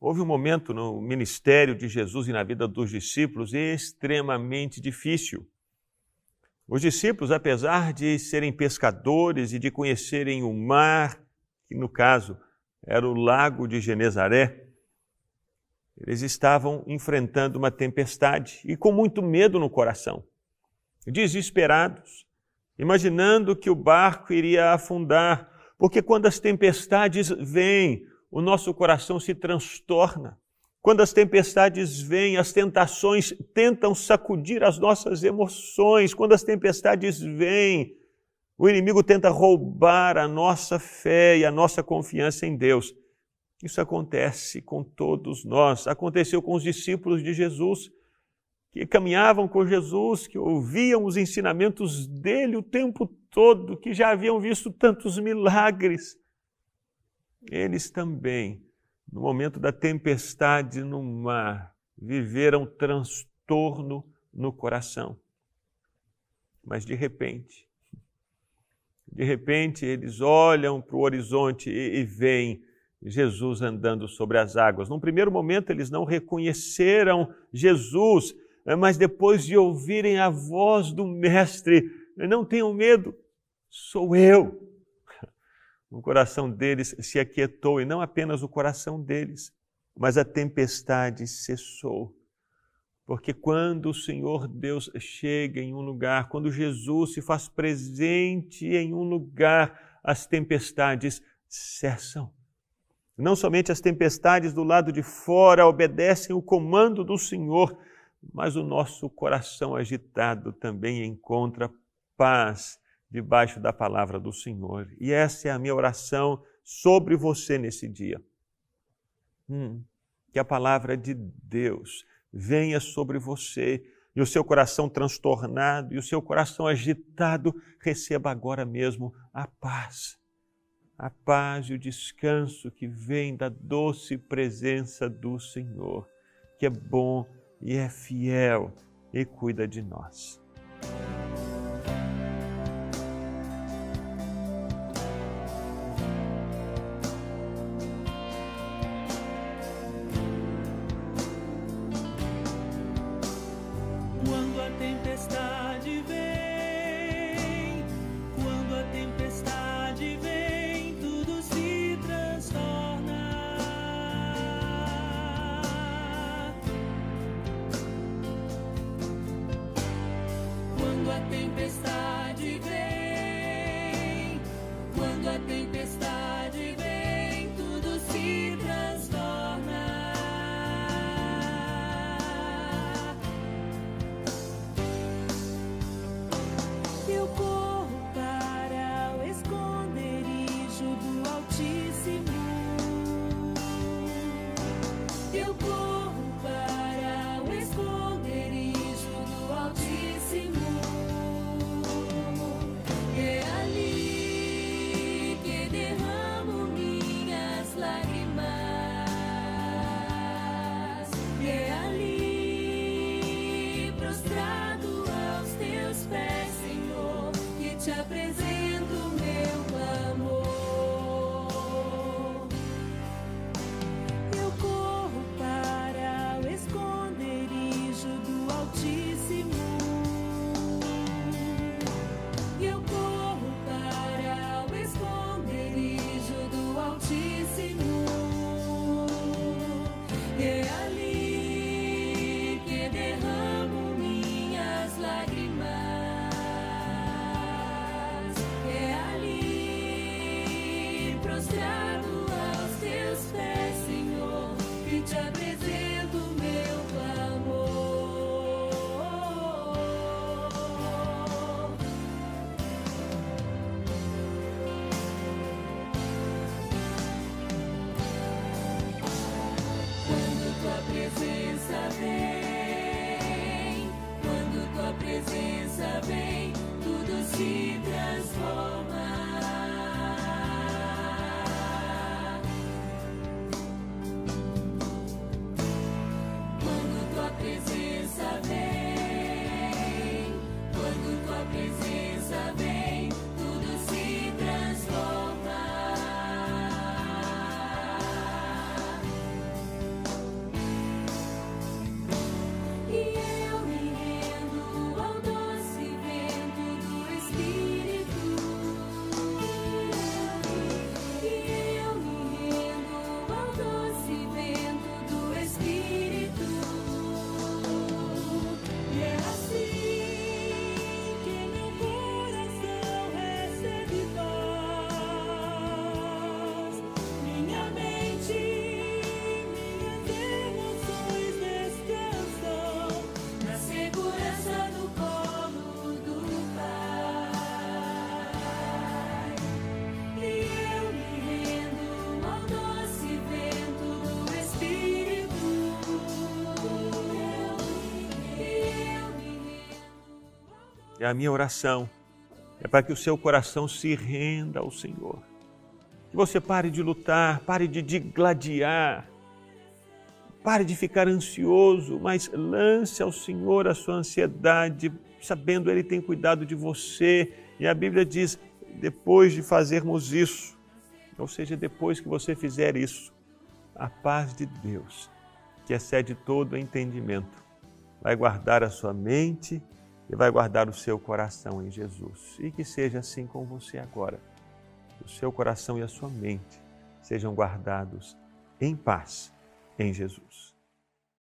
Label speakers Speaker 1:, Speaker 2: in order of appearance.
Speaker 1: Houve um momento no ministério de Jesus e na vida dos discípulos extremamente difícil. Os discípulos, apesar de serem pescadores e de conhecerem o mar, que no caso era o lago de Genezaré, eles estavam enfrentando uma tempestade e com muito medo no coração, desesperados, imaginando que o barco iria afundar, porque quando as tempestades vêm, o nosso coração se transtorna. Quando as tempestades vêm, as tentações tentam sacudir as nossas emoções. Quando as tempestades vêm, o inimigo tenta roubar a nossa fé e a nossa confiança em Deus. Isso acontece com todos nós. Aconteceu com os discípulos de Jesus, que caminhavam com Jesus, que ouviam os ensinamentos dele o tempo todo, que já haviam visto tantos milagres. Eles também no momento da tempestade no mar, viveram transtorno no coração. Mas de repente, de repente eles olham para o horizonte e, e veem Jesus andando sobre as águas. Num primeiro momento eles não reconheceram Jesus, mas depois de ouvirem a voz do Mestre, não tenham medo, sou eu o coração deles se aquietou, e não apenas o coração deles, mas a tempestade cessou. Porque quando o Senhor Deus chega em um lugar, quando Jesus se faz presente em um lugar, as tempestades cessam. Não somente as tempestades do lado de fora obedecem o comando do Senhor, mas o nosso coração agitado também encontra paz debaixo da palavra do Senhor. E essa é a minha oração sobre você nesse dia. Hum, que a palavra de Deus venha sobre você e o seu coração transtornado e o seu coração agitado receba agora mesmo a paz. A paz e o descanso que vem da doce presença do Senhor, que é bom e é fiel e cuida de nós. a tempestade vem, quando a tempestade é a minha oração, é para que o seu coração se renda ao Senhor. Que você pare de lutar, pare de digladiar, pare de ficar ansioso, mas lance ao Senhor a sua ansiedade, sabendo Ele tem cuidado de você. E a Bíblia diz: depois de fazermos isso, ou seja, depois que você fizer isso, a paz de Deus, que excede todo entendimento, vai guardar a sua mente e vai guardar o seu coração em Jesus. E que seja assim com você agora. O seu coração e a sua mente sejam guardados em paz em Jesus.